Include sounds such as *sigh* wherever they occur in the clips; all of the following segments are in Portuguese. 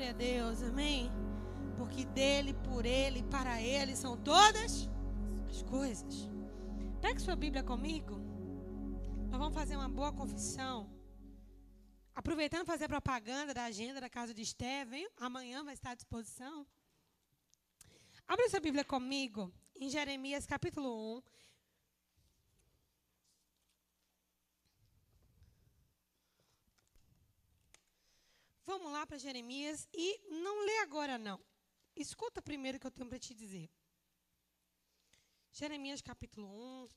Glória a Deus, amém? Porque dele, por ele, para ele são todas as coisas. Pegue sua Bíblia comigo. Nós vamos fazer uma boa confissão. Aproveitando fazer propaganda da agenda da casa de Estevão, amanhã vai estar à disposição. Abra sua Bíblia comigo em Jeremias capítulo 1. Vamos lá para Jeremias e não lê agora não. Escuta primeiro o que eu tenho para te dizer. Jeremias capítulo 1.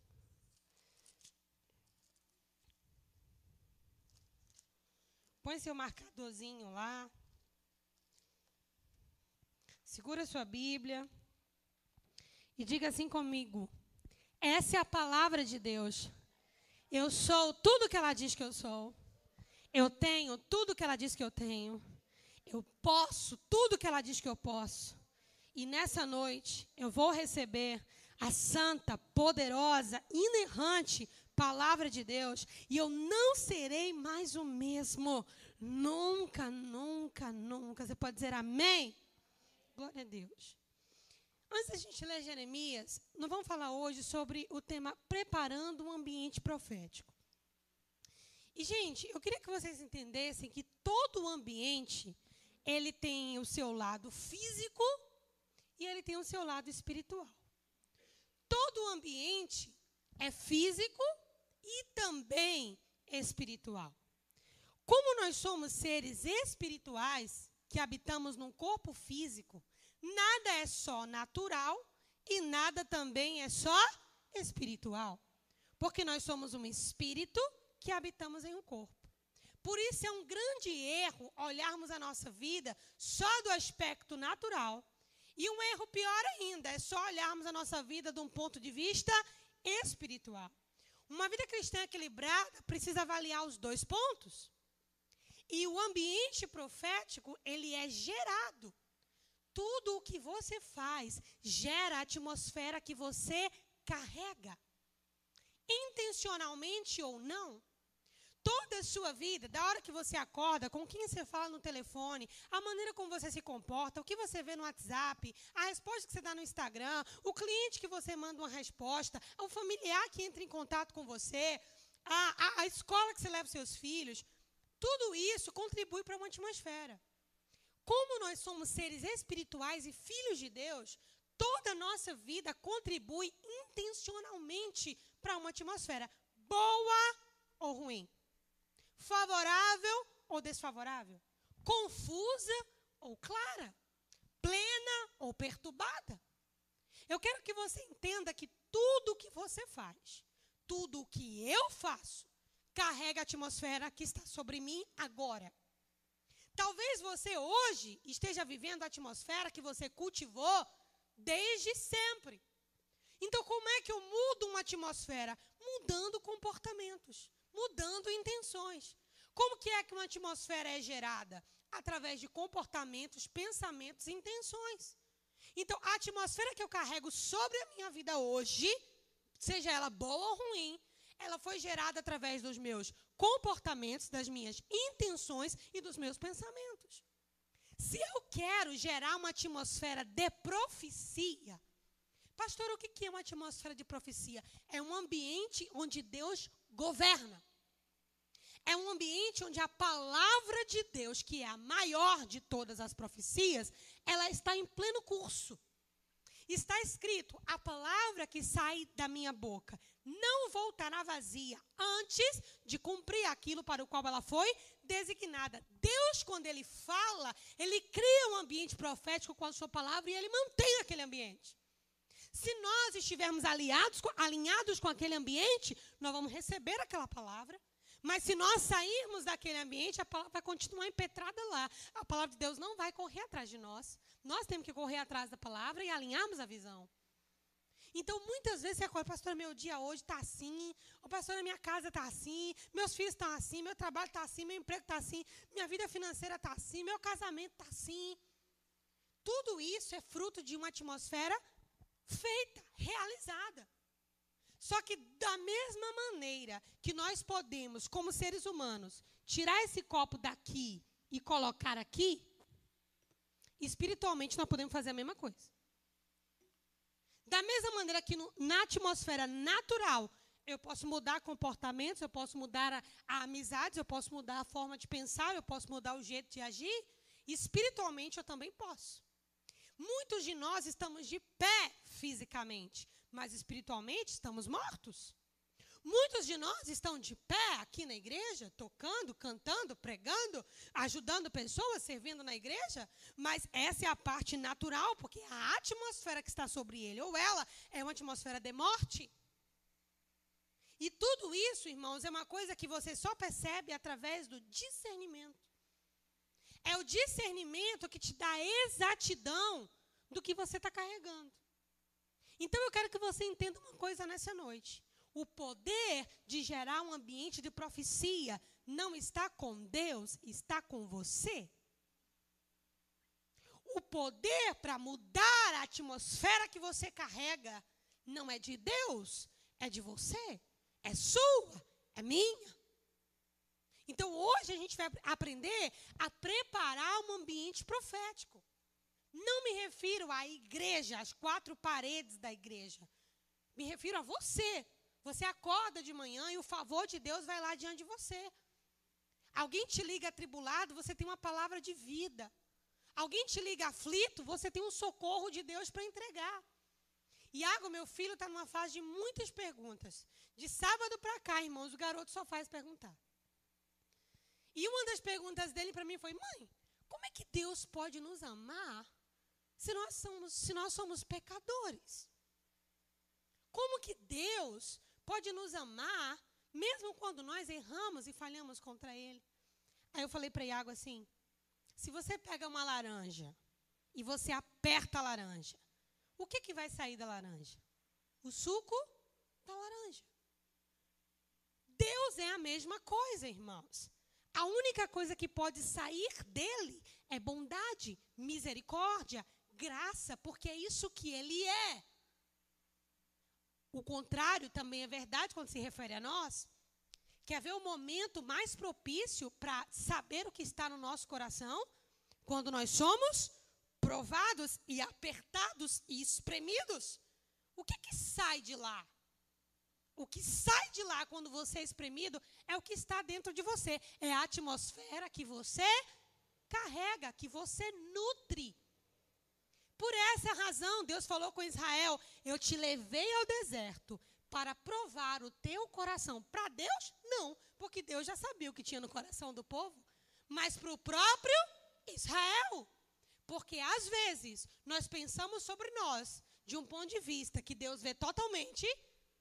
Põe seu marcadorzinho lá. Segura sua Bíblia. E diga assim comigo: Essa é a palavra de Deus. Eu sou tudo que ela diz que eu sou. Eu tenho tudo que ela diz que eu tenho. Eu posso tudo que ela diz que eu posso. E nessa noite eu vou receber a santa, poderosa, inerrante palavra de Deus. E eu não serei mais o mesmo. Nunca, nunca, nunca. Você pode dizer amém? Glória a Deus. Antes da gente ler Jeremias, nós vamos falar hoje sobre o tema preparando um ambiente profético. E, gente, eu queria que vocês entendessem que todo o ambiente, ele tem o seu lado físico e ele tem o seu lado espiritual. Todo o ambiente é físico e também espiritual. Como nós somos seres espirituais que habitamos num corpo físico, nada é só natural e nada também é só espiritual. Porque nós somos um espírito que habitamos em um corpo. Por isso é um grande erro olharmos a nossa vida só do aspecto natural. E um erro pior ainda é só olharmos a nossa vida de um ponto de vista espiritual. Uma vida cristã equilibrada precisa avaliar os dois pontos. E o ambiente profético, ele é gerado. Tudo o que você faz gera a atmosfera que você carrega. Intencionalmente ou não, Toda a sua vida, da hora que você acorda, com quem você fala no telefone, a maneira como você se comporta, o que você vê no WhatsApp, a resposta que você dá no Instagram, o cliente que você manda uma resposta, o familiar que entra em contato com você, a, a, a escola que você leva seus filhos, tudo isso contribui para uma atmosfera. Como nós somos seres espirituais e filhos de Deus, toda a nossa vida contribui intencionalmente para uma atmosfera boa ou ruim favorável ou desfavorável, confusa ou clara, plena ou perturbada. Eu quero que você entenda que tudo o que você faz, tudo o que eu faço, carrega a atmosfera que está sobre mim agora. Talvez você hoje esteja vivendo a atmosfera que você cultivou desde sempre. Então, como é que eu mudo uma atmosfera? Mudando comportamentos mudando intenções. Como que é que uma atmosfera é gerada? Através de comportamentos, pensamentos e intenções. Então, a atmosfera que eu carrego sobre a minha vida hoje, seja ela boa ou ruim, ela foi gerada através dos meus comportamentos, das minhas intenções e dos meus pensamentos. Se eu quero gerar uma atmosfera de profecia, pastor, o que é uma atmosfera de profecia? É um ambiente onde Deus governa. É um ambiente onde a palavra de Deus, que é a maior de todas as profecias, ela está em pleno curso. Está escrito: a palavra que sai da minha boca não voltará vazia antes de cumprir aquilo para o qual ela foi designada. Deus, quando ele fala, ele cria um ambiente profético com a sua palavra e ele mantém aquele ambiente. Se nós estivermos aliados, alinhados com aquele ambiente, nós vamos receber aquela palavra. Mas se nós sairmos daquele ambiente, a palavra vai continuar impetrada lá. A palavra de Deus não vai correr atrás de nós. Nós temos que correr atrás da palavra e alinharmos a visão. Então, muitas vezes você acorda, pastor, meu dia hoje está assim, o pastor, minha casa está assim, meus filhos estão assim, meu trabalho está assim, meu emprego está assim, minha vida financeira está assim, meu casamento está assim. Tudo isso é fruto de uma atmosfera feita, realizada. Só que da mesma maneira que nós podemos, como seres humanos, tirar esse copo daqui e colocar aqui, espiritualmente nós podemos fazer a mesma coisa. Da mesma maneira que no, na atmosfera natural eu posso mudar comportamentos, eu posso mudar a, a amizades, eu posso mudar a forma de pensar, eu posso mudar o jeito de agir, espiritualmente eu também posso. Muitos de nós estamos de pé fisicamente, mas espiritualmente estamos mortos. Muitos de nós estão de pé aqui na igreja, tocando, cantando, pregando, ajudando pessoas, servindo na igreja, mas essa é a parte natural, porque a atmosfera que está sobre ele, ou ela, é uma atmosfera de morte. E tudo isso, irmãos, é uma coisa que você só percebe através do discernimento. É o discernimento que te dá exatidão do que você está carregando. Então eu quero que você entenda uma coisa nessa noite. O poder de gerar um ambiente de profecia não está com Deus, está com você. O poder para mudar a atmosfera que você carrega não é de Deus, é de você, é sua, é minha. Então hoje a gente vai aprender a preparar um ambiente profético. Não me refiro à igreja, às quatro paredes da igreja. Me refiro a você, você acorda de manhã e o favor de Deus vai lá diante de você. Alguém te liga atribulado, você tem uma palavra de vida. Alguém te liga aflito, você tem um socorro de Deus para entregar. Iago, meu filho, está numa fase de muitas perguntas. De sábado para cá, irmãos, o garoto só faz perguntar. E uma das perguntas dele para mim foi: mãe, como é que Deus pode nos amar se nós somos, se nós somos pecadores? Como que Deus pode nos amar, mesmo quando nós erramos e falhamos contra Ele. Aí eu falei para Iago assim: se você pega uma laranja e você aperta a laranja, o que, que vai sair da laranja? O suco da laranja. Deus é a mesma coisa, irmãos. A única coisa que pode sair dele é bondade, misericórdia, graça, porque é isso que ele é. O contrário também é verdade quando se refere a nós. Quer ver o momento mais propício para saber o que está no nosso coração? Quando nós somos provados e apertados e espremidos. O que, que sai de lá? O que sai de lá quando você é espremido é o que está dentro de você. É a atmosfera que você carrega, que você nutre. Por essa razão, Deus falou com Israel: Eu te levei ao deserto para provar o teu coração. Para Deus, não, porque Deus já sabia o que tinha no coração do povo. Mas para o próprio Israel. Porque às vezes nós pensamos sobre nós de um ponto de vista que Deus vê totalmente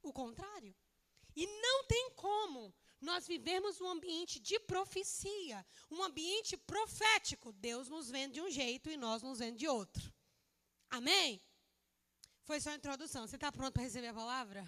o contrário. E não tem como nós vivemos um ambiente de profecia, um ambiente profético. Deus nos vê de um jeito e nós nos vemos de outro. Amém? Foi só a introdução. Você está pronto para receber a palavra?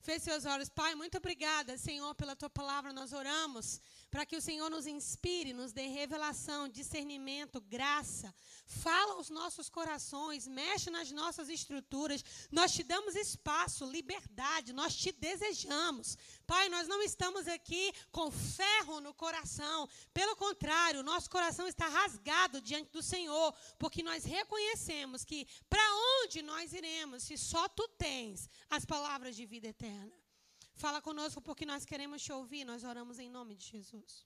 Feche seus olhos. Pai, muito obrigada, Senhor, pela tua palavra. Nós oramos para que o Senhor nos inspire, nos dê revelação, discernimento, graça. Fala aos nossos corações, mexe nas nossas estruturas. Nós te damos espaço, liberdade, nós te desejamos. Pai, nós não estamos aqui com ferro no coração. Pelo contrário, nosso coração está rasgado diante do Senhor, porque nós reconhecemos que para onde nós iremos se só tu tens as palavras de vida eterna. Fala conosco porque nós queremos te ouvir. Nós oramos em nome de Jesus.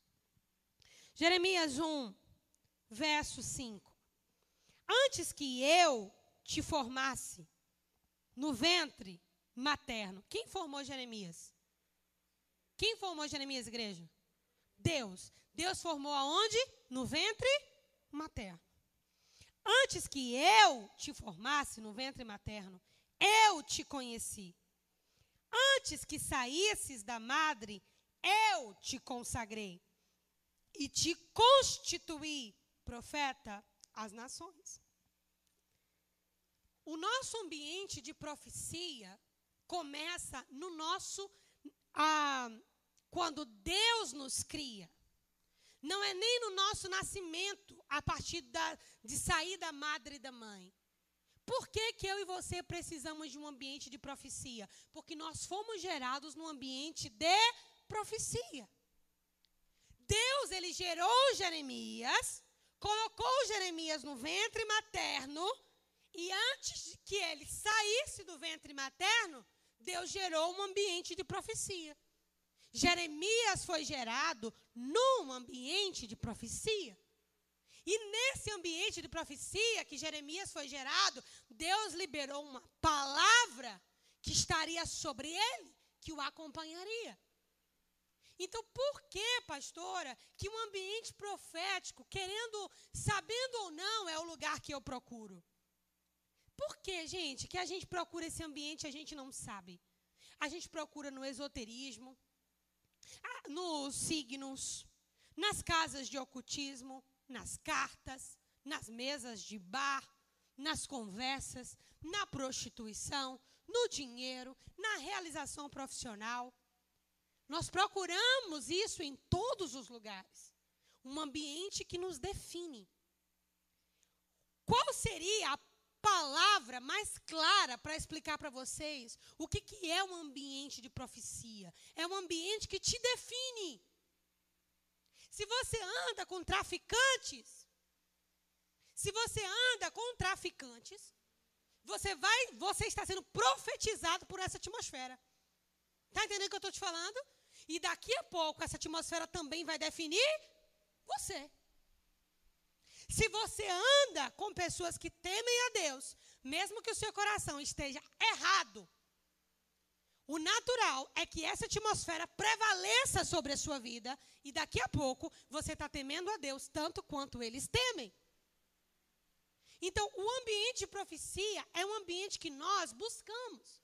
Jeremias 1, verso 5. Antes que eu te formasse no ventre materno. Quem formou Jeremias? Quem formou Jeremias, igreja? Deus. Deus formou aonde? No ventre materno. Antes que eu te formasse no ventre materno, eu te conheci. Antes que saísses da madre, eu te consagrei e te constituí profeta às nações. O nosso ambiente de profecia começa no nosso. Ah, quando Deus nos cria. Não é nem no nosso nascimento, a partir da, de sair da madre e da mãe. Por que, que eu e você precisamos de um ambiente de profecia? Porque nós fomos gerados num ambiente de profecia. Deus, ele gerou Jeremias colocou Jeremias no ventre materno, e antes que ele saísse do ventre materno, Deus gerou um ambiente de profecia. Jeremias foi gerado num ambiente de profecia. E nesse ambiente de profecia que Jeremias foi gerado, Deus liberou uma palavra que estaria sobre ele, que o acompanharia. Então, por que, pastora, que um ambiente profético, querendo, sabendo ou não, é o lugar que eu procuro? Por que, gente, que a gente procura esse ambiente e a gente não sabe? A gente procura no esoterismo, nos signos, nas casas de ocultismo, nas cartas, nas mesas de bar, nas conversas, na prostituição, no dinheiro, na realização profissional. Nós procuramos isso em todos os lugares. Um ambiente que nos define. Qual seria a palavra mais clara para explicar para vocês o que, que é um ambiente de profecia? É um ambiente que te define. Se você anda com traficantes, se você anda com traficantes, você vai, você está sendo profetizado por essa atmosfera. Está entendendo o que eu estou te falando? E daqui a pouco essa atmosfera também vai definir você. Se você anda com pessoas que temem a Deus, mesmo que o seu coração esteja errado, o natural é que essa atmosfera prevaleça sobre a sua vida e daqui a pouco você está temendo a Deus tanto quanto eles temem. Então, o ambiente de profecia é um ambiente que nós buscamos,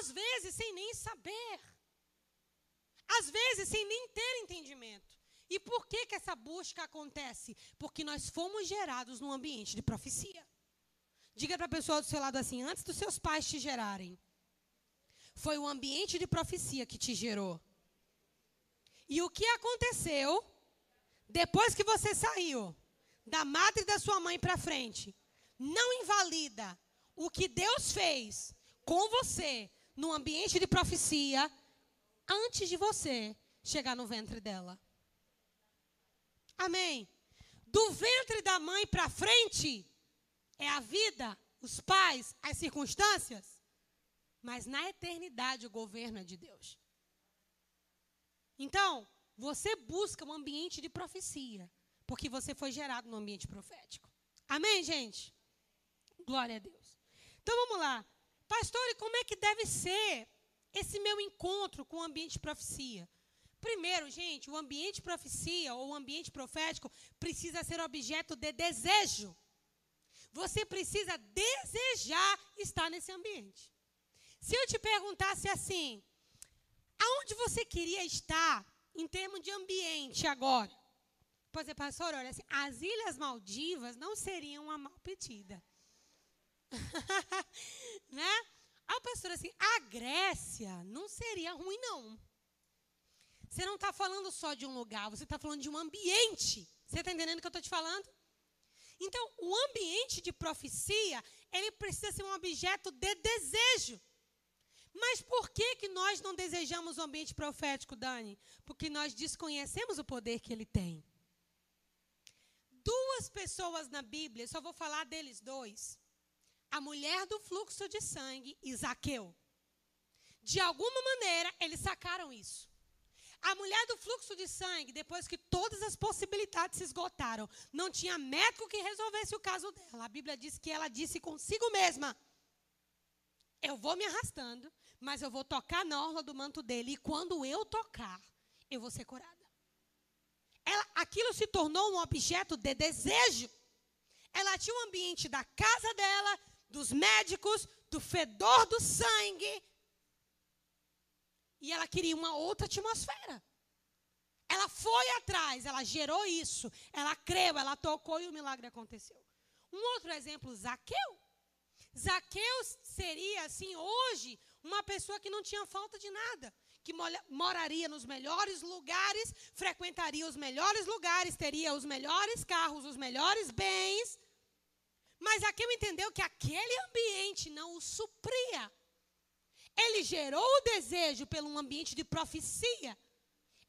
às vezes sem nem saber, às vezes sem nem ter entendimento. E por que, que essa busca acontece? Porque nós fomos gerados num ambiente de profecia. Diga para a pessoa do seu lado assim: antes dos seus pais te gerarem, foi o ambiente de profecia que te gerou. E o que aconteceu depois que você saiu da madre da sua mãe para frente, não invalida o que Deus fez com você no ambiente de profecia antes de você chegar no ventre dela. Amém. Do ventre da mãe para frente é a vida, os pais, as circunstâncias. Mas na eternidade o governo é de Deus. Então, você busca um ambiente de profecia, porque você foi gerado no ambiente profético. Amém, gente? Glória a Deus. Então vamos lá. Pastor, e como é que deve ser esse meu encontro com o ambiente de profecia? Primeiro, gente, o ambiente de profecia ou o ambiente profético precisa ser objeto de desejo. Você precisa desejar estar nesse ambiente. Se eu te perguntasse assim, aonde você queria estar em termos de ambiente agora? Pois é, pastor, olha assim, as Ilhas Maldivas não seriam uma mal pedida. *laughs* né? A pastora assim, a Grécia não seria ruim, não. Você não está falando só de um lugar, você está falando de um ambiente. Você está entendendo o que eu estou te falando? Então, o ambiente de profecia, ele precisa ser um objeto de desejo. Mas por que, que nós não desejamos o ambiente profético, Dani? Porque nós desconhecemos o poder que ele tem. Duas pessoas na Bíblia, só vou falar deles dois. A mulher do fluxo de sangue e Zaqueu. De alguma maneira, eles sacaram isso. A mulher do fluxo de sangue, depois que todas as possibilidades se esgotaram, não tinha médico que resolvesse o caso dela. A Bíblia diz que ela disse consigo mesma: Eu vou me arrastando, mas eu vou tocar na orla do manto dele, e quando eu tocar, eu vou ser curada. Ela, aquilo se tornou um objeto de desejo. Ela tinha um ambiente da casa dela, dos médicos, do fedor do sangue. E ela queria uma outra atmosfera. Ela foi atrás, ela gerou isso, ela creu, ela tocou e o milagre aconteceu. Um outro exemplo, Zaqueu. Zaqueu seria, assim, hoje, uma pessoa que não tinha falta de nada, que moraria nos melhores lugares, frequentaria os melhores lugares, teria os melhores carros, os melhores bens. Mas Zaqueu entendeu que aquele ambiente não o supria. Ele gerou o desejo pelo um ambiente de profecia.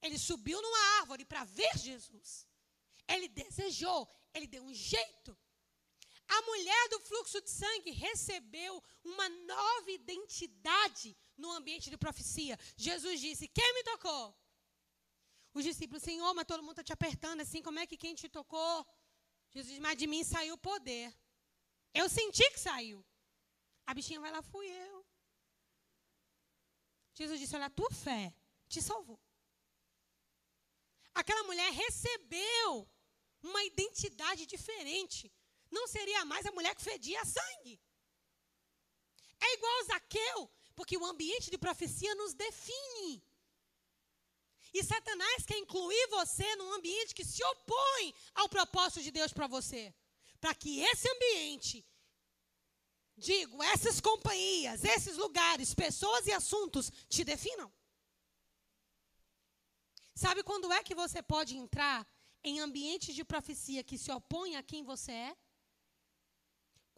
Ele subiu numa árvore para ver Jesus. ele desejou, ele deu um jeito. A mulher do fluxo de sangue recebeu uma nova identidade no ambiente de profecia. Jesus disse: Quem me tocou? Os discípulos, Senhor, mas todo mundo está te apertando assim, como é que quem te tocou? Jesus disse, mas de mim saiu o poder. Eu senti que saiu. A bichinha vai lá, fui eu. Jesus disse: Olha, a tua fé te salvou. Aquela mulher recebeu uma identidade diferente. Não seria mais a mulher que fedia sangue. É igual Zaqueu, porque o ambiente de profecia nos define. E Satanás quer incluir você num ambiente que se opõe ao propósito de Deus para você. Para que esse ambiente, digo, essas companhias, esses lugares, pessoas e assuntos te definam. Sabe quando é que você pode entrar em ambientes de profecia que se opõem a quem você é?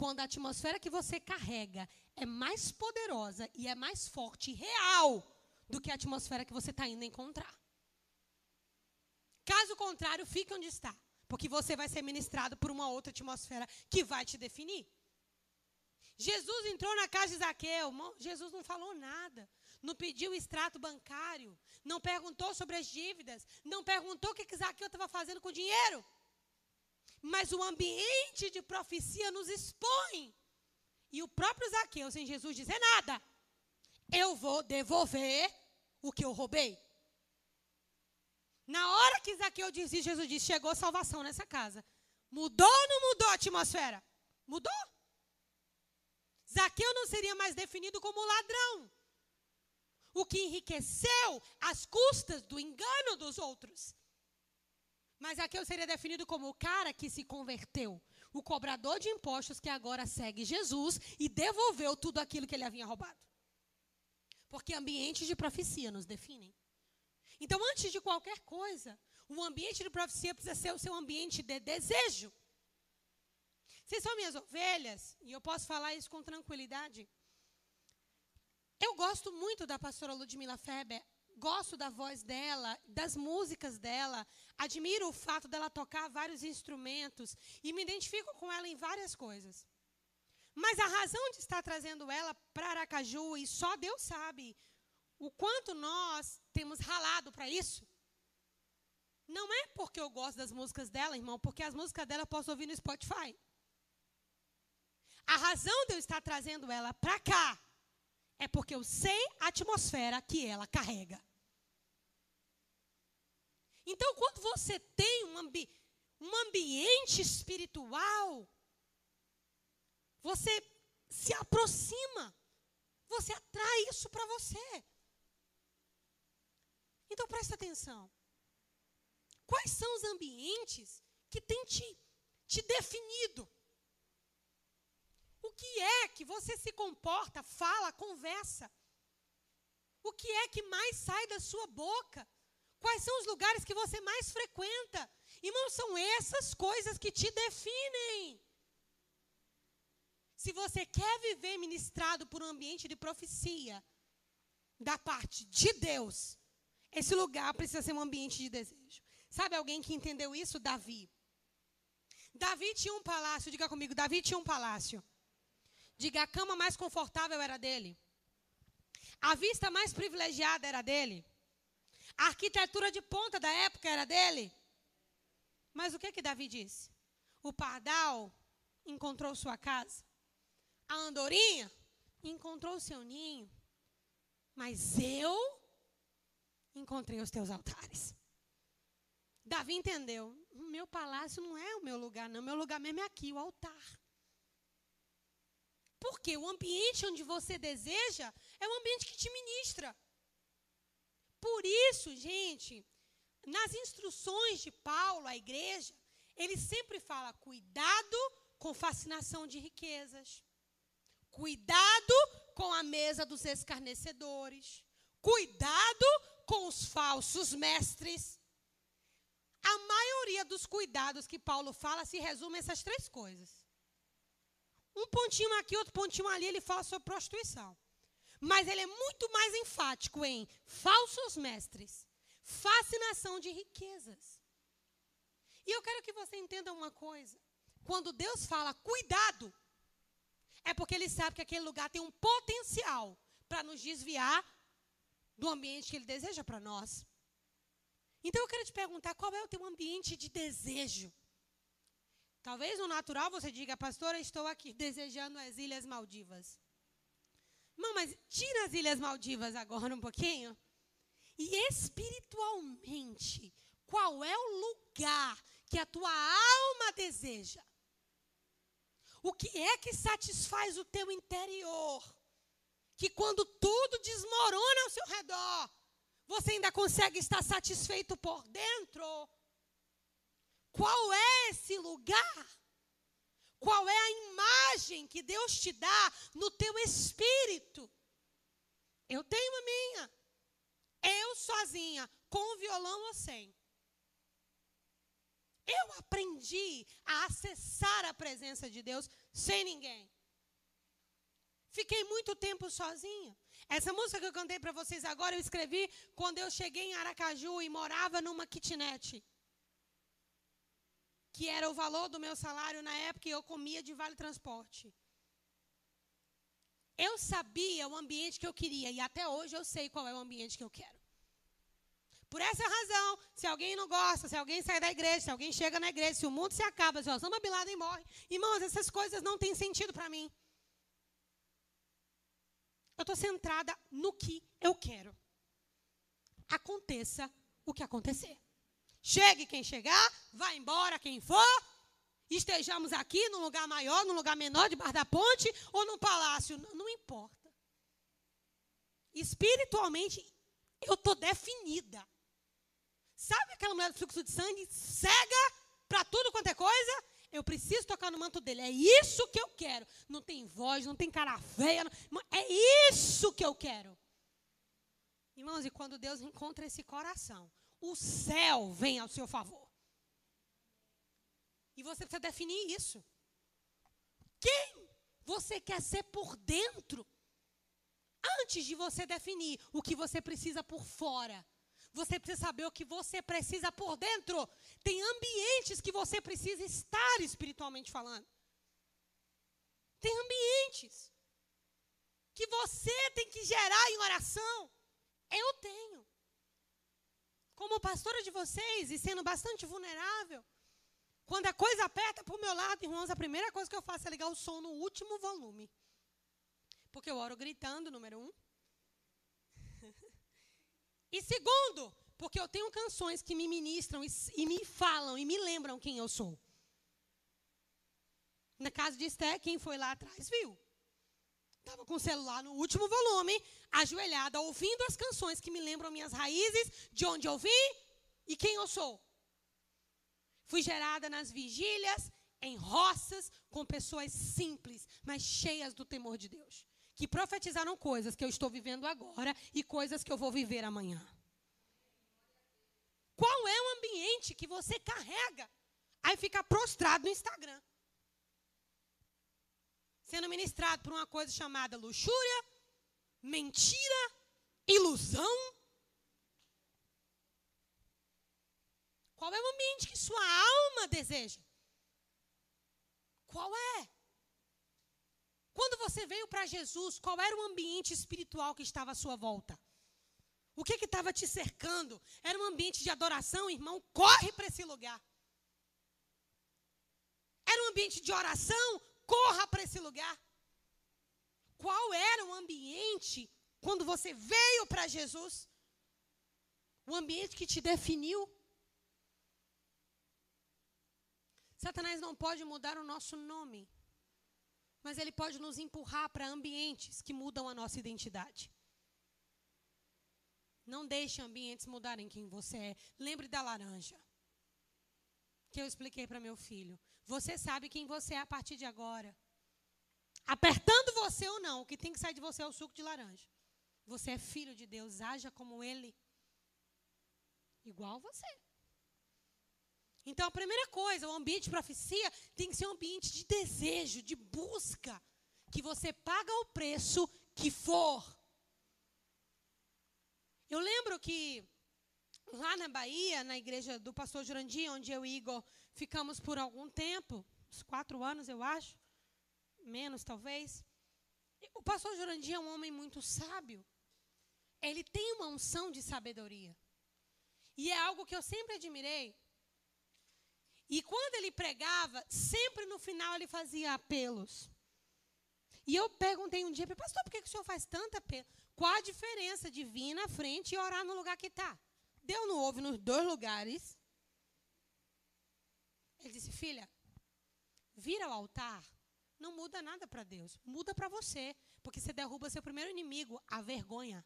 Quando a atmosfera que você carrega é mais poderosa e é mais forte real do que a atmosfera que você está indo encontrar. Caso contrário, fique onde está, porque você vai ser ministrado por uma outra atmosfera que vai te definir. Jesus entrou na casa de Zaqueu, Jesus não falou nada, não pediu extrato bancário, não perguntou sobre as dívidas, não perguntou o que, que Zaqueu estava fazendo com o dinheiro. Mas o ambiente de profecia nos expõe. E o próprio Zaqueu, sem Jesus dizer nada, eu vou devolver o que eu roubei. Na hora que Zaqueu diz isso, Jesus disse: chegou salvação nessa casa. Mudou ou não mudou a atmosfera? Mudou. Zaqueu não seria mais definido como ladrão. O que enriqueceu às custas do engano dos outros. Mas Zaqueu seria definido como o cara que se converteu. O cobrador de impostos que agora segue Jesus e devolveu tudo aquilo que ele havia roubado. Porque ambientes de profecia nos definem. Então, antes de qualquer coisa, o ambiente de profecia precisa ser o seu ambiente de desejo. Vocês são minhas ovelhas, e eu posso falar isso com tranquilidade. Eu gosto muito da pastora Ludmila Feber, gosto da voz dela, das músicas dela, admiro o fato dela tocar vários instrumentos e me identifico com ela em várias coisas. Mas a razão de estar trazendo ela para Aracaju, e só Deus sabe o quanto nós temos ralado para isso. Não é porque eu gosto das músicas dela, irmão, porque as músicas dela eu posso ouvir no Spotify. A razão de eu estar trazendo ela para cá é porque eu sei a atmosfera que ela carrega. Então, quando você tem um, ambi um ambiente espiritual, você se aproxima, você atrai isso para você. Então presta atenção. Quais são os ambientes que têm te, te definido? O que é que você se comporta, fala, conversa? O que é que mais sai da sua boca? Quais são os lugares que você mais frequenta? Irmão, são essas coisas que te definem. Se você quer viver ministrado por um ambiente de profecia da parte de Deus, esse lugar precisa ser um ambiente de desejo. Sabe alguém que entendeu isso? Davi. Davi tinha um palácio, diga comigo, Davi tinha um palácio. Diga, a cama mais confortável era dele. A vista mais privilegiada era dele. A arquitetura de ponta da época era dele. Mas o que que Davi disse? O pardal encontrou sua casa. A andorinha encontrou seu ninho. Mas eu encontrei os teus altares. Davi entendeu: meu palácio não é o meu lugar, não. Meu lugar mesmo é aqui, o altar. Porque o ambiente onde você deseja é o ambiente que te ministra. Por isso, gente, nas instruções de Paulo à igreja, ele sempre fala: cuidado com fascinação de riquezas, cuidado com a mesa dos escarnecedores, cuidado com os falsos mestres. A maioria dos cuidados que Paulo fala se resume a essas três coisas. Um pontinho aqui, outro pontinho ali, ele fala sobre prostituição. Mas ele é muito mais enfático em falsos mestres, fascinação de riquezas. E eu quero que você entenda uma coisa. Quando Deus fala cuidado, é porque Ele sabe que aquele lugar tem um potencial para nos desviar do ambiente que Ele deseja para nós. Então eu quero te perguntar: qual é o teu ambiente de desejo? Talvez no natural você diga, pastora, estou aqui desejando as Ilhas Maldivas. Não, mas tira as Ilhas Maldivas agora um pouquinho. E espiritualmente, qual é o lugar que a tua alma deseja? O que é que satisfaz o teu interior? Que quando tudo desmorona ao seu redor, você ainda consegue estar satisfeito por dentro? Qual é esse lugar? Qual é a imagem que Deus te dá no teu espírito? Eu tenho a minha. Eu sozinha, com violão ou sem. Eu aprendi a acessar a presença de Deus sem ninguém. Fiquei muito tempo sozinha. Essa música que eu cantei para vocês agora, eu escrevi quando eu cheguei em Aracaju e morava numa kitnet. Que era o valor do meu salário na época e eu comia de vale transporte. Eu sabia o ambiente que eu queria e até hoje eu sei qual é o ambiente que eu quero. Por essa razão, se alguém não gosta, se alguém sai da igreja, se alguém chega na igreja, se o mundo se acaba, se Osama Bin Laden morre, irmãos, essas coisas não têm sentido para mim. Eu estou centrada no que eu quero. Aconteça o que acontecer. Chegue quem chegar, vá embora quem for, estejamos aqui num lugar maior, num lugar menor, debaixo da ponte ou num palácio, não, não importa. Espiritualmente, eu estou definida. Sabe aquela mulher do fluxo de sangue cega para tudo quanto é coisa? Eu preciso tocar no manto dele. É isso que eu quero. Não tem voz, não tem cara feia. Não... É isso que eu quero. Irmãos, e quando Deus encontra esse coração, o céu vem ao seu favor. E você precisa definir isso. Quem você quer ser por dentro? Antes de você definir o que você precisa por fora. Você precisa saber o que você precisa por dentro. Tem ambientes que você precisa estar espiritualmente falando. Tem ambientes que você tem que gerar em oração. Eu tenho. Como pastora de vocês e sendo bastante vulnerável, quando a coisa aperta para o meu lado, irmãos, a primeira coisa que eu faço é ligar o som no último volume. Porque eu oro gritando, número um. *laughs* E segundo, porque eu tenho canções que me ministram e, e me falam e me lembram quem eu sou. Na casa de Esté, quem foi lá atrás viu. Estava com o celular no último volume, ajoelhada, ouvindo as canções que me lembram minhas raízes, de onde eu vim e quem eu sou. Fui gerada nas vigílias, em roças, com pessoas simples, mas cheias do temor de Deus que profetizaram coisas que eu estou vivendo agora e coisas que eu vou viver amanhã. Qual é o ambiente que você carrega? Aí fica prostrado no Instagram. Sendo ministrado por uma coisa chamada luxúria, mentira, ilusão. Qual é o ambiente que sua alma deseja? Qual é? Quando você veio para Jesus, qual era o ambiente espiritual que estava à sua volta? O que estava te cercando? Era um ambiente de adoração, irmão? Corre para esse lugar. Era um ambiente de oração? Corra para esse lugar. Qual era o ambiente quando você veio para Jesus? O ambiente que te definiu? Satanás não pode mudar o nosso nome mas ele pode nos empurrar para ambientes que mudam a nossa identidade. Não deixe ambientes mudarem quem você é. Lembre da laranja que eu expliquei para meu filho. Você sabe quem você é a partir de agora. Apertando você ou não, o que tem que sair de você é o suco de laranja. Você é filho de Deus, haja como ele. Igual você. Então, a primeira coisa, o ambiente de profecia tem que ser um ambiente de desejo, de busca, que você paga o preço que for. Eu lembro que lá na Bahia, na igreja do pastor Jurandir, onde eu e Igor ficamos por algum tempo, uns quatro anos, eu acho, menos talvez. O pastor Jurandir é um homem muito sábio. Ele tem uma unção de sabedoria. E é algo que eu sempre admirei. E quando ele pregava, sempre no final ele fazia apelos. E eu perguntei um dia pastor, por que, o senhor faz tanta apelo? Qual a diferença de vir na frente e orar no lugar que está? Deu no ouve nos dois lugares. Ele disse, filha, vir ao altar não muda nada para Deus, muda para você, porque você derruba seu primeiro inimigo, a vergonha.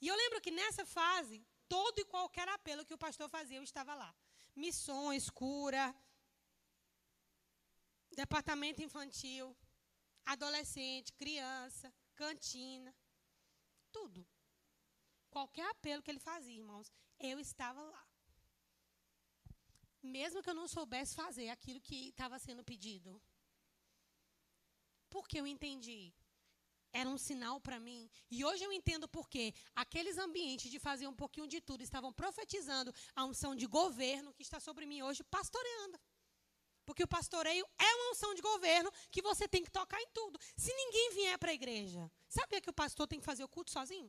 E eu lembro que nessa fase, todo e qualquer apelo que o pastor fazia, eu estava lá. Missões, cura, departamento infantil, adolescente, criança, cantina, tudo. Qualquer apelo que ele fazia, irmãos, eu estava lá. Mesmo que eu não soubesse fazer aquilo que estava sendo pedido. Porque eu entendi. Era um sinal para mim. E hoje eu entendo por quê. Aqueles ambientes de fazer um pouquinho de tudo estavam profetizando a unção de governo que está sobre mim hoje, pastoreando. Porque o pastoreio é uma unção de governo que você tem que tocar em tudo. Se ninguém vier para a igreja, sabia que o pastor tem que fazer o culto sozinho?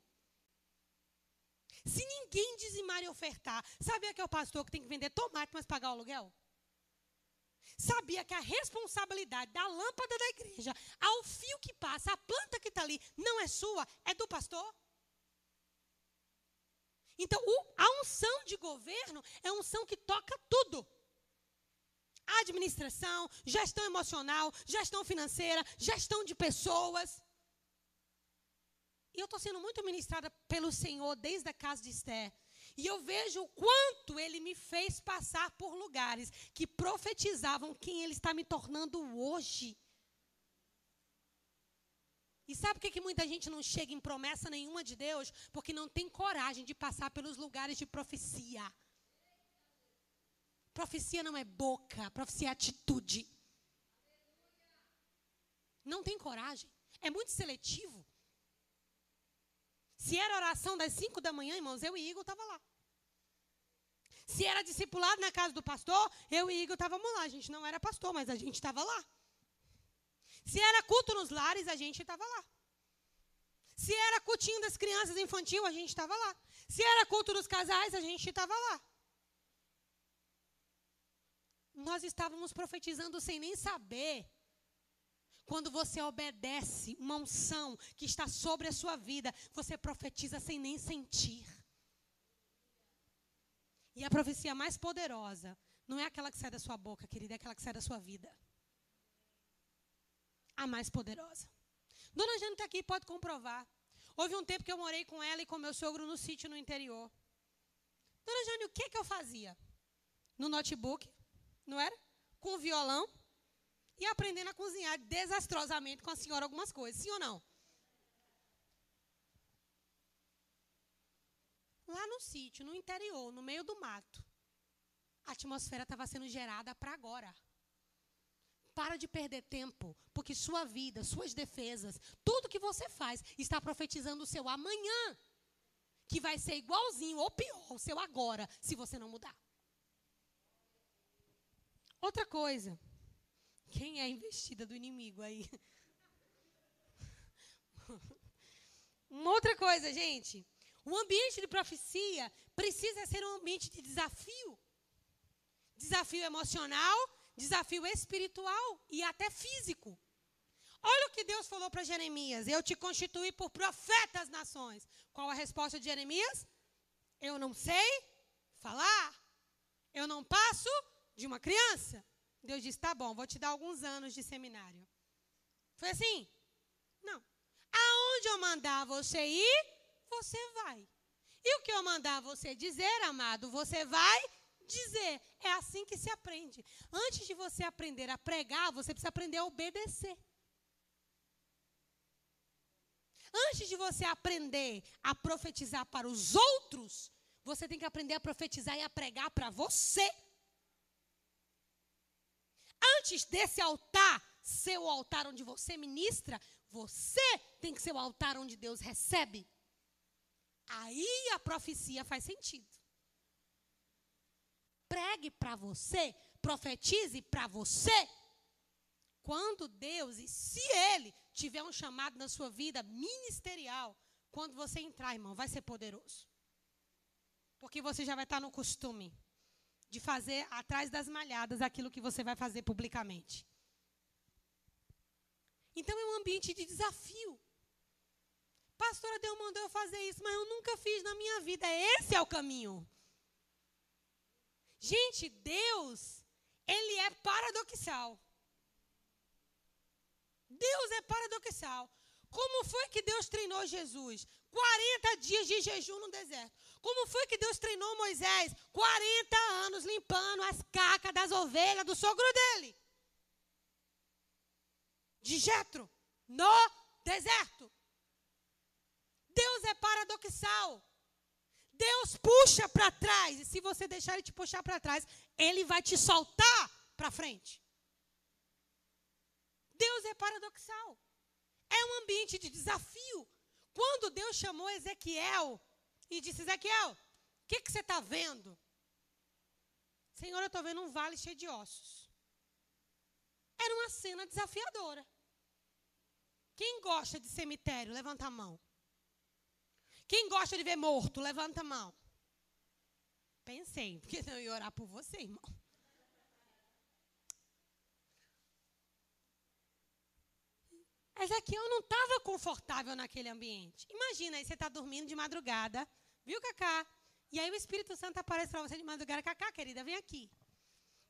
Se ninguém dizimar e ofertar, sabia que é o pastor que tem que vender tomate, mas pagar o aluguel? Sabia que a responsabilidade da lâmpada da igreja, ao fio que passa, a planta que está ali, não é sua, é do pastor? Então, a unção de governo é unção que toca tudo administração, gestão emocional, gestão financeira, gestão de pessoas. E eu estou sendo muito ministrada pelo Senhor desde a casa de Esther. E eu vejo o quanto ele me fez passar por lugares que profetizavam quem ele está me tornando hoje. E sabe por que, que muita gente não chega em promessa nenhuma de Deus? Porque não tem coragem de passar pelos lugares de profecia. Profecia não é boca, profecia é atitude. Não tem coragem. É muito seletivo. Se era oração das 5 da manhã, irmãos, eu e Igor estava lá. Se era discipulado na casa do pastor, eu e Igor estávamos lá. A gente não era pastor, mas a gente estava lá. Se era culto nos lares, a gente estava lá. Se era cultinho das crianças infantil, a gente estava lá. Se era culto dos casais, a gente estava lá nós estávamos profetizando sem nem saber. Quando você obedece uma unção que está sobre a sua vida, você profetiza sem nem sentir. E a profecia mais poderosa não é aquela que sai da sua boca, querida, é aquela que sai da sua vida. A mais poderosa. Dona Jane está aqui, pode comprovar. Houve um tempo que eu morei com ela e com meu sogro no sítio no interior. Dona Jane, o que, que eu fazia? No notebook, não era? Com o violão e aprendendo a cozinhar desastrosamente com a senhora algumas coisas, sim ou não? Lá no sítio, no interior, no meio do mato, a atmosfera estava sendo gerada para agora. Para de perder tempo, porque sua vida, suas defesas, tudo que você faz está profetizando o seu amanhã, que vai ser igualzinho ou pior o seu agora, se você não mudar. Outra coisa. Quem é investida do inimigo aí? *laughs* Uma outra coisa, gente. O ambiente de profecia precisa ser um ambiente de desafio. Desafio emocional, desafio espiritual e até físico. Olha o que Deus falou para Jeremias: Eu te constituí por profeta às nações. Qual a resposta de Jeremias? Eu não sei falar. Eu não passo de uma criança. Deus disse: tá bom, vou te dar alguns anos de seminário. Foi assim? Não. Aonde eu mandar você ir, você vai. E o que eu mandar você dizer, amado, você vai dizer. É assim que se aprende. Antes de você aprender a pregar, você precisa aprender a obedecer. Antes de você aprender a profetizar para os outros, você tem que aprender a profetizar e a pregar para você antes desse altar ser o altar onde você ministra, você tem que ser o altar onde Deus recebe. Aí a profecia faz sentido. Pregue para você, profetize para você. Quando Deus, e se Ele tiver um chamado na sua vida ministerial, quando você entrar, irmão, vai ser poderoso. Porque você já vai estar no costume de fazer atrás das malhadas aquilo que você vai fazer publicamente. Então é um ambiente de desafio. Pastora, Deus mandou eu fazer isso, mas eu nunca fiz na minha vida. Esse é o caminho. Gente, Deus, Ele é paradoxal. Deus é paradoxal. Como foi que Deus treinou Jesus? 40 dias de jejum no deserto. Como foi que Deus treinou Moisés? 40 anos limpando as cacas das ovelhas do sogro dele. De Jetro, no deserto. Deus é paradoxal. Deus puxa para trás. E se você deixar ele te puxar para trás, ele vai te soltar para frente. Deus é paradoxal. É um ambiente de desafio. Quando Deus chamou Ezequiel e disse: Ezequiel, o que, que você está vendo? Senhor, eu estou vendo um vale cheio de ossos. Era uma cena desafiadora. Quem gosta de cemitério, levanta a mão. Quem gosta de ver morto, levanta a mão. Pensei, *laughs* porque não ia orar por você, irmão. Ezequiel não estava confortável naquele ambiente. Imagina aí, você está dormindo de madrugada, viu, Cacá? E aí o Espírito Santo aparece para você de madrugada. Cacá, querida, vem aqui.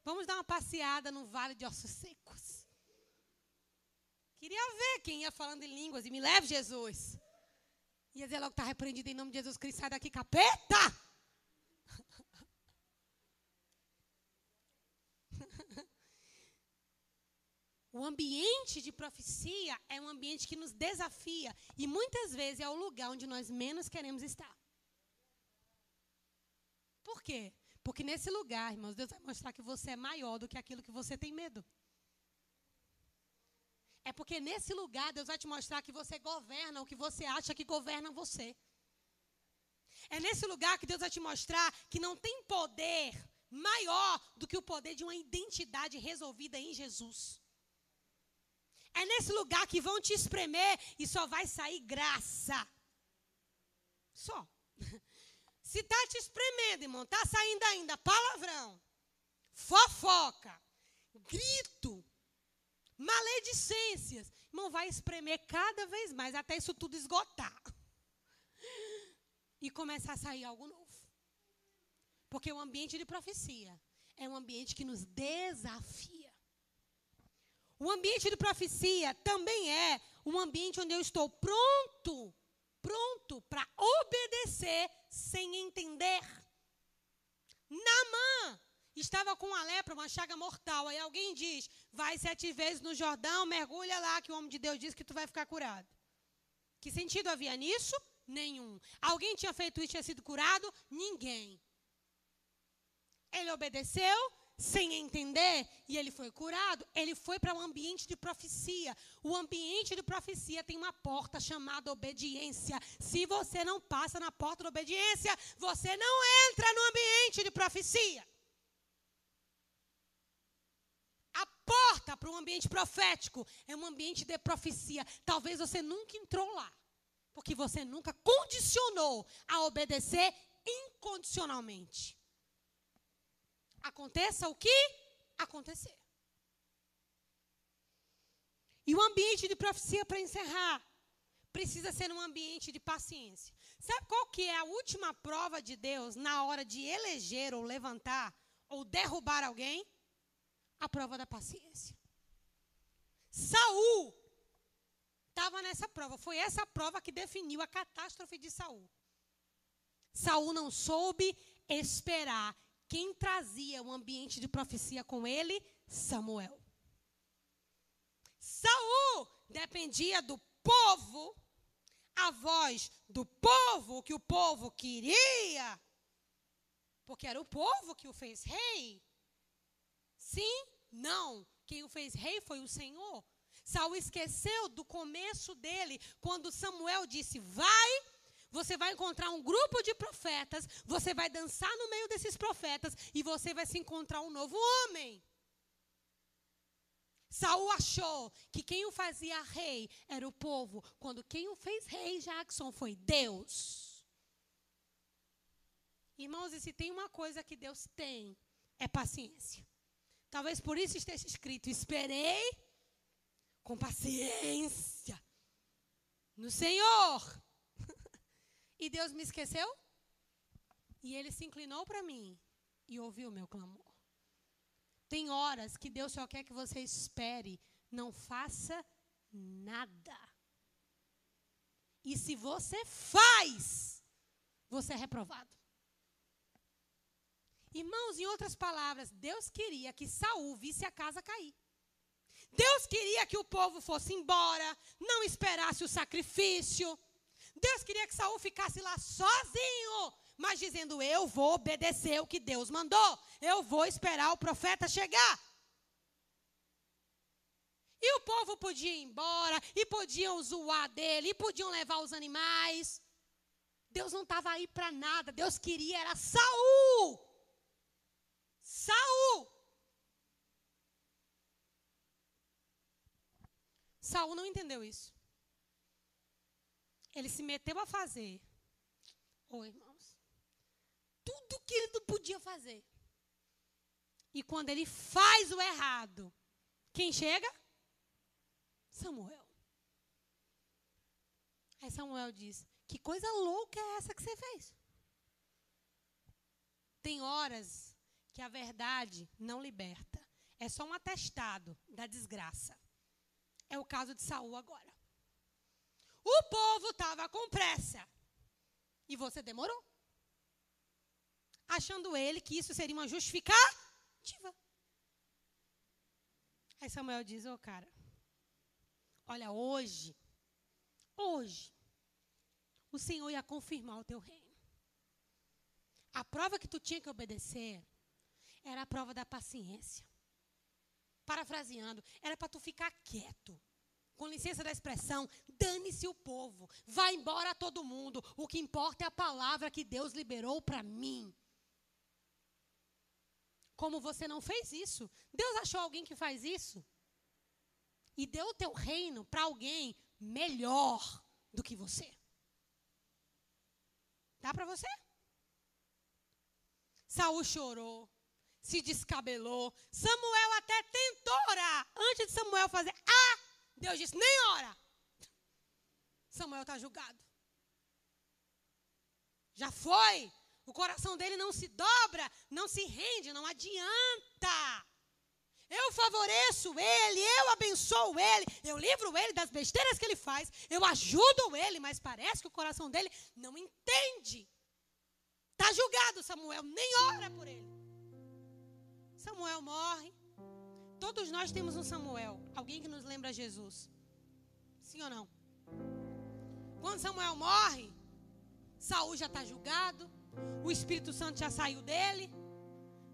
Vamos dar uma passeada no vale de ossos secos. Queria ver quem ia falando em línguas e me leve, Jesus. Ia dizer logo que está repreendido em nome de Jesus Cristo, sai daqui, capeta! O ambiente de profecia é um ambiente que nos desafia e muitas vezes é o lugar onde nós menos queremos estar. Por quê? Porque nesse lugar, irmãos, Deus vai mostrar que você é maior do que aquilo que você tem medo. É porque nesse lugar Deus vai te mostrar que você governa o que você acha que governa você. É nesse lugar que Deus vai te mostrar que não tem poder maior do que o poder de uma identidade resolvida em Jesus. É nesse lugar que vão te espremer e só vai sair graça. Só. *laughs* Se está te espremendo, irmão, está saindo ainda palavrão, fofoca, grito, maledicências. Irmão, vai espremer cada vez mais até isso tudo esgotar. *laughs* E começar a sair algo novo. Porque o ambiente de profecia é um ambiente que nos desafia. O ambiente de profecia também é um ambiente onde eu estou pronto, pronto para obedecer sem entender. Namã estava com uma lepra, uma chaga mortal. Aí alguém diz: vai sete vezes no Jordão, mergulha lá, que o homem de Deus diz que tu vai ficar curado. Que sentido havia nisso? Nenhum. Alguém tinha feito isso e tinha sido curado? Ninguém. Ele obedeceu, sem entender e ele foi curado, ele foi para um ambiente de profecia. O ambiente de profecia tem uma porta chamada obediência. Se você não passa na porta da obediência, você não entra no ambiente de profecia. A porta para um ambiente profético é um ambiente de profecia. Talvez você nunca entrou lá, porque você nunca condicionou a obedecer incondicionalmente aconteça o que acontecer. E o ambiente de profecia, para encerrar, precisa ser um ambiente de paciência. Sabe qual que é a última prova de Deus na hora de eleger ou levantar ou derrubar alguém? A prova da paciência. Saul estava nessa prova. Foi essa prova que definiu a catástrofe de Saul. Saul não soube esperar quem trazia o ambiente de profecia com ele? Samuel. Saul dependia do povo, a voz do povo que o povo queria, porque era o povo que o fez rei. Sim? Não. Quem o fez rei foi o Senhor. Saul esqueceu do começo dele, quando Samuel disse: Vai você vai encontrar um grupo de profetas, você vai dançar no meio desses profetas e você vai se encontrar um novo homem. Saul achou que quem o fazia rei era o povo, quando quem o fez rei, Jackson, foi Deus. Irmãos, e se tem uma coisa que Deus tem, é paciência. Talvez por isso esteja escrito: esperei com paciência no Senhor. E Deus me esqueceu? E ele se inclinou para mim e ouviu o meu clamor. Tem horas que Deus só quer que você espere, não faça nada. E se você faz, você é reprovado. Irmãos, em outras palavras, Deus queria que Saul visse a casa cair. Deus queria que o povo fosse embora, não esperasse o sacrifício. Deus queria que Saul ficasse lá sozinho, mas dizendo: Eu vou obedecer o que Deus mandou. Eu vou esperar o profeta chegar. E o povo podia ir embora, e podiam zoar dele, e podiam levar os animais. Deus não estava aí para nada. Deus queria era Saul. Saul. Saul não entendeu isso. Ele se meteu a fazer. Oi, irmãos tudo que ele não podia fazer. E quando ele faz o errado, quem chega? Samuel. Aí Samuel diz: Que coisa louca é essa que você fez? Tem horas que a verdade não liberta. É só um atestado da desgraça. É o caso de Saul agora. O povo estava com pressa. E você demorou achando ele que isso seria uma justificativa. Aí Samuel diz: Ô oh, cara, olha, hoje, hoje, o Senhor ia confirmar o teu reino. A prova que tu tinha que obedecer era a prova da paciência. Parafraseando, era para tu ficar quieto. Com licença da expressão, dane-se o povo, vai embora todo mundo. O que importa é a palavra que Deus liberou para mim. Como você não fez isso? Deus achou alguém que faz isso? E deu o teu reino para alguém melhor do que você. Dá para você? Saul chorou, se descabelou. Samuel até tentou orar. Antes de Samuel fazer! Deus disse: nem ora. Samuel está julgado. Já foi. O coração dele não se dobra, não se rende, não adianta. Eu favoreço ele, eu abençoo ele, eu livro ele das besteiras que ele faz, eu ajudo ele, mas parece que o coração dele não entende. Está julgado, Samuel, nem ora por ele. Samuel morre. Todos nós temos um Samuel, alguém que nos lembra Jesus. Sim ou não? Quando Samuel morre, Saul já está julgado, o Espírito Santo já saiu dele,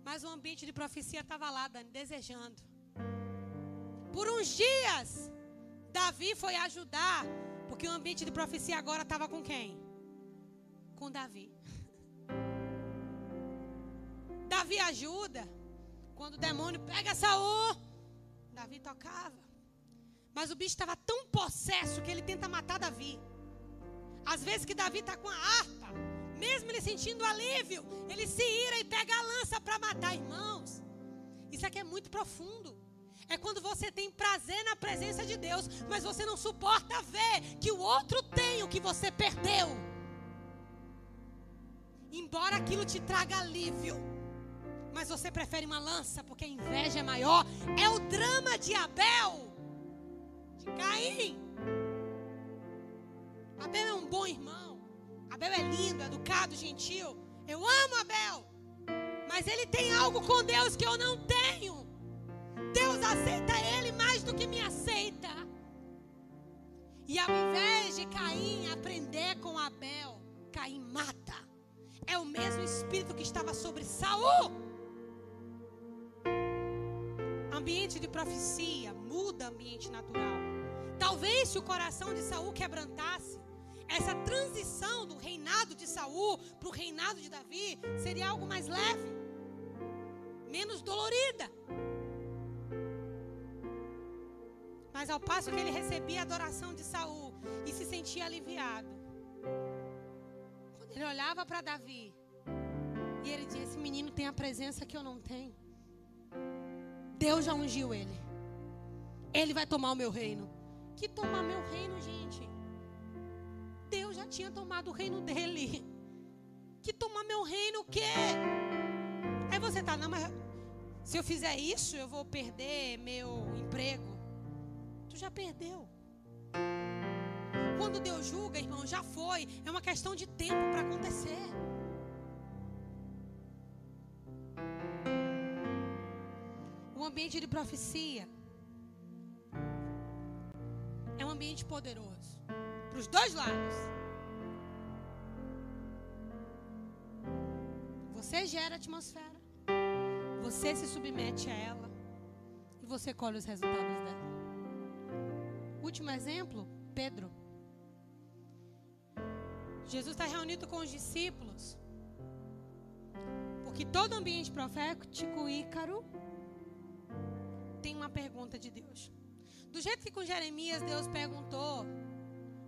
mas o ambiente de profecia estava lá, Dani, desejando. Por uns dias, Davi foi ajudar, porque o ambiente de profecia agora estava com quem? Com Davi. *laughs* Davi ajuda. Quando o demônio pega Saul, Davi tocava. Mas o bicho estava tão possesso que ele tenta matar Davi. Às vezes que Davi está com a harpa, mesmo ele sentindo alívio, ele se ira e pega a lança para matar irmãos. Isso aqui é muito profundo. É quando você tem prazer na presença de Deus, mas você não suporta ver que o outro tem o que você perdeu. Embora aquilo te traga alívio, mas você prefere uma lança porque a inveja é maior. É o drama de Abel, de Caim. Abel é um bom irmão. Abel é lindo, educado, gentil. Eu amo Abel. Mas ele tem algo com Deus que eu não tenho. Deus aceita ele mais do que me aceita. E ao invés de Caim aprender com Abel, Caim mata. É o mesmo espírito que estava sobre Saul. Ambiente de profecia muda ambiente natural. Talvez se o coração de Saul quebrantasse, essa transição do reinado de Saul para o reinado de Davi seria algo mais leve, menos dolorida. Mas ao passo que ele recebia a adoração de Saul e se sentia aliviado, quando ele olhava para Davi e ele dizia: Esse menino tem a presença que eu não tenho. Deus já ungiu ele. Ele vai tomar o meu reino. Que tomar meu reino, gente? Deus já tinha tomado o reino dele. Que tomar meu reino o quê? Aí você tá, não, mas se eu fizer isso, eu vou perder meu emprego. Tu já perdeu. Quando Deus julga, irmão, já foi. É uma questão de tempo para acontecer. O ambiente de profecia é um ambiente poderoso para os dois lados. Você gera a atmosfera, você se submete a ela e você colhe os resultados dela. Último exemplo, Pedro. Jesus está reunido com os discípulos. Porque todo ambiente profético, Ícaro, uma pergunta de Deus. Do jeito que com Jeremias Deus perguntou: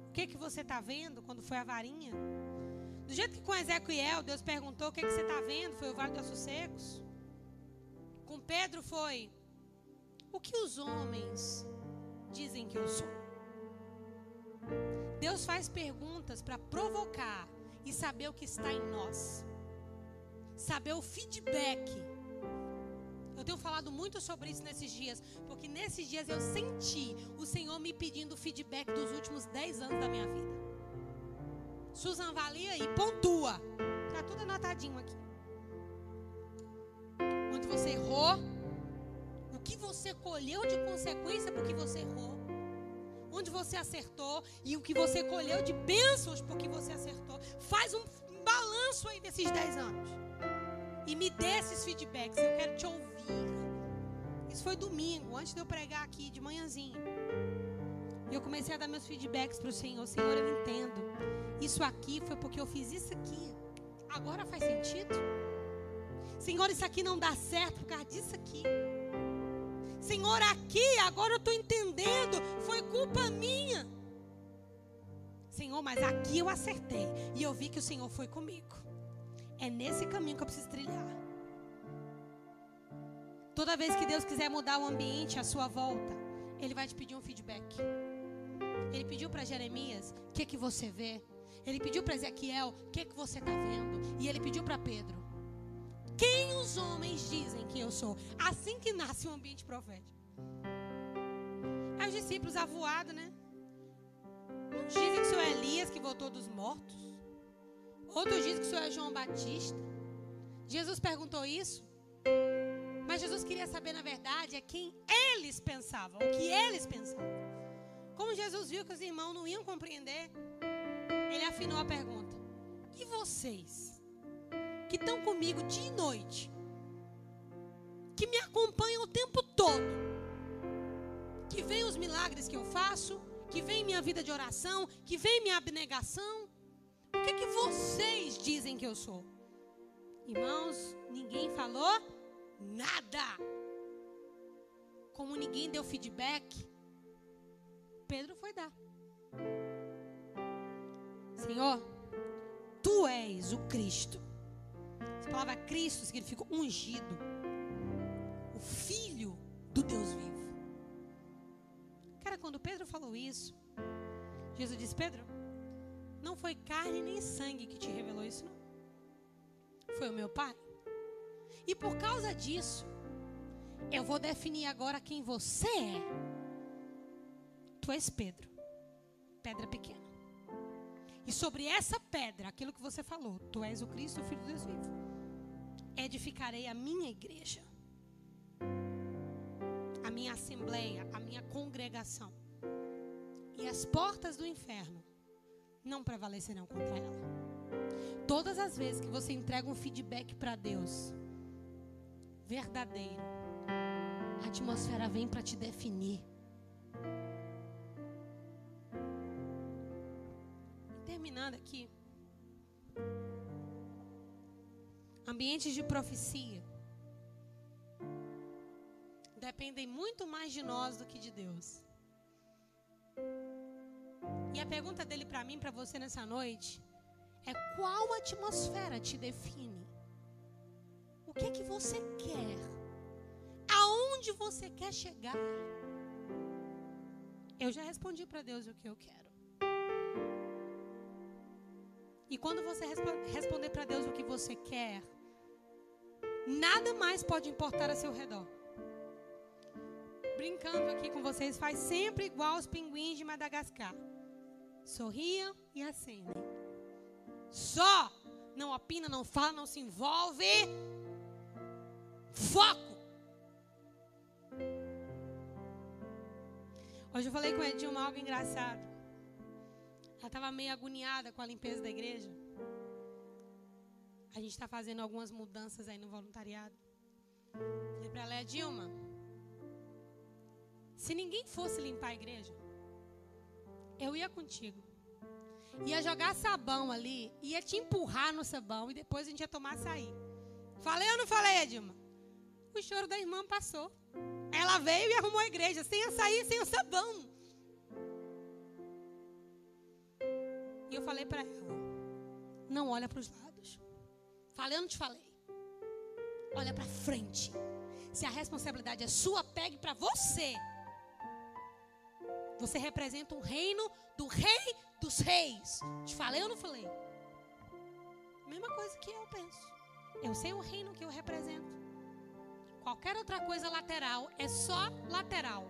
O que, que você está vendo quando foi a varinha? Do jeito que com Ezequiel Deus perguntou: O que, que você está vendo? Foi o vale dos sossegos. Com Pedro foi: O que os homens dizem que eu sou? Deus faz perguntas para provocar e saber o que está em nós. Saber o feedback eu tenho falado muito sobre isso nesses dias, porque nesses dias eu senti o Senhor me pedindo feedback dos últimos 10 anos da minha vida. Susan, avalia e pontua. Tá tudo anotadinho aqui. Onde você errou, o que você colheu de consequência porque você errou, onde você acertou e o que você colheu de bênçãos porque você acertou. Faz um balanço aí desses 10 anos. E me dê esses feedbacks. Eu quero te ouvir. Isso foi domingo, antes de eu pregar aqui de manhãzinha. E eu comecei a dar meus feedbacks para o Senhor. Senhor, eu entendo. Isso aqui foi porque eu fiz isso aqui. Agora faz sentido? Senhor, isso aqui não dá certo por causa disso aqui. Senhor, aqui, agora eu estou entendendo. Foi culpa minha. Senhor, mas aqui eu acertei. E eu vi que o Senhor foi comigo. É nesse caminho que eu preciso trilhar. Toda vez que Deus quiser mudar o ambiente à sua volta, Ele vai te pedir um feedback. Ele pediu para Jeremias: o que, que você vê? Ele pediu para Ezequiel: o que, que você está vendo? E ele pediu para Pedro: quem os homens dizem que eu sou? Assim que nasce o um ambiente profético. Aí os discípulos avoados, né? Uns dizem que o senhor é Elias que voltou dos mortos. Outros dizem que o senhor é João Batista. Jesus perguntou isso. Mas Jesus queria saber, na verdade, é quem eles pensavam, o que eles pensavam. Como Jesus viu que os irmãos não iam compreender, ele afinou a pergunta: E vocês, que estão comigo dia e noite, que me acompanham o tempo todo, que veem os milagres que eu faço, que veem minha vida de oração, que veem minha abnegação, o que, que vocês dizem que eu sou? Irmãos, ninguém falou nada. Como ninguém deu feedback, Pedro foi dar. Senhor, tu és o Cristo. Essa palavra Cristo significa ungido. O Filho do Deus vivo. Cara, quando Pedro falou isso, Jesus disse: Pedro, não foi carne nem sangue que te revelou isso, não. Foi o meu Pai. E por causa disso, eu vou definir agora quem você é. Tu és Pedro, pedra pequena. E sobre essa pedra, aquilo que você falou, tu és o Cristo, o Filho de Deus vivo. Edificarei a minha igreja, a minha assembleia, a minha congregação. E as portas do inferno não prevalecerão contra ela. Todas as vezes que você entrega um feedback para Deus, verdadeiro, a atmosfera vem para te definir. terminando aqui. Ambientes de profecia dependem muito mais de nós do que de Deus. E a pergunta dele para mim, para você nessa noite, é qual atmosfera te define? O que é que você quer? Aonde você quer chegar? Eu já respondi para Deus o que eu quero. E quando você responder para Deus o que você quer, nada mais pode importar a seu redor. Brincando aqui com vocês, faz sempre igual os pinguins de Madagascar. Sorriam e acenem. Só. Não opina, não fala, não se envolve. Foco. Hoje eu falei com a Edilma algo engraçado. Ela estava meio agoniada com a limpeza da igreja. A gente está fazendo algumas mudanças aí no voluntariado. Falei para ela, Edilma, se ninguém fosse limpar a igreja, eu ia contigo. Ia jogar sabão ali, ia te empurrar no sabão e depois a gente ia tomar açaí. Falei ou não falei, Edilma? O choro da irmã passou. Ela veio e arrumou a igreja, sem açaí, sem o sabão. E eu falei para ela: não olha para os lados. Falei ou não te falei? Olha para frente. Se a responsabilidade é sua, pegue para você. Você representa um reino do rei dos reis. Te falei ou não falei? Mesma coisa que eu penso. Eu sei o reino que eu represento. Qualquer outra coisa lateral é só lateral.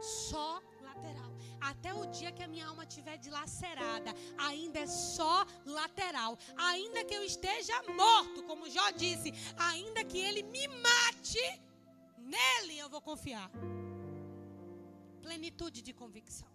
Só lateral. Até o dia que a minha alma estiver dilacerada, ainda é só lateral. Ainda que eu esteja morto, como Jó disse, ainda que ele me mate, nele eu vou confiar. Plenitude de convicção.